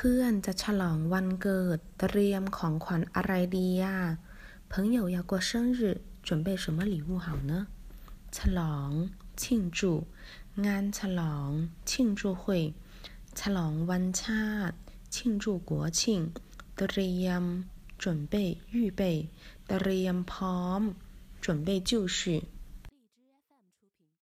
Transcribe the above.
เพื่อนจะฉลองวันเกิดเตรียมของขวัญอะไรดีอะ朋友要过生日准备什么礼物好呢ฉลอง庆祝งานฉลอง庆祝会ฉลองวันชาติ庆祝国庆เตรียม准备预备เตรียมพร้อม准备就绪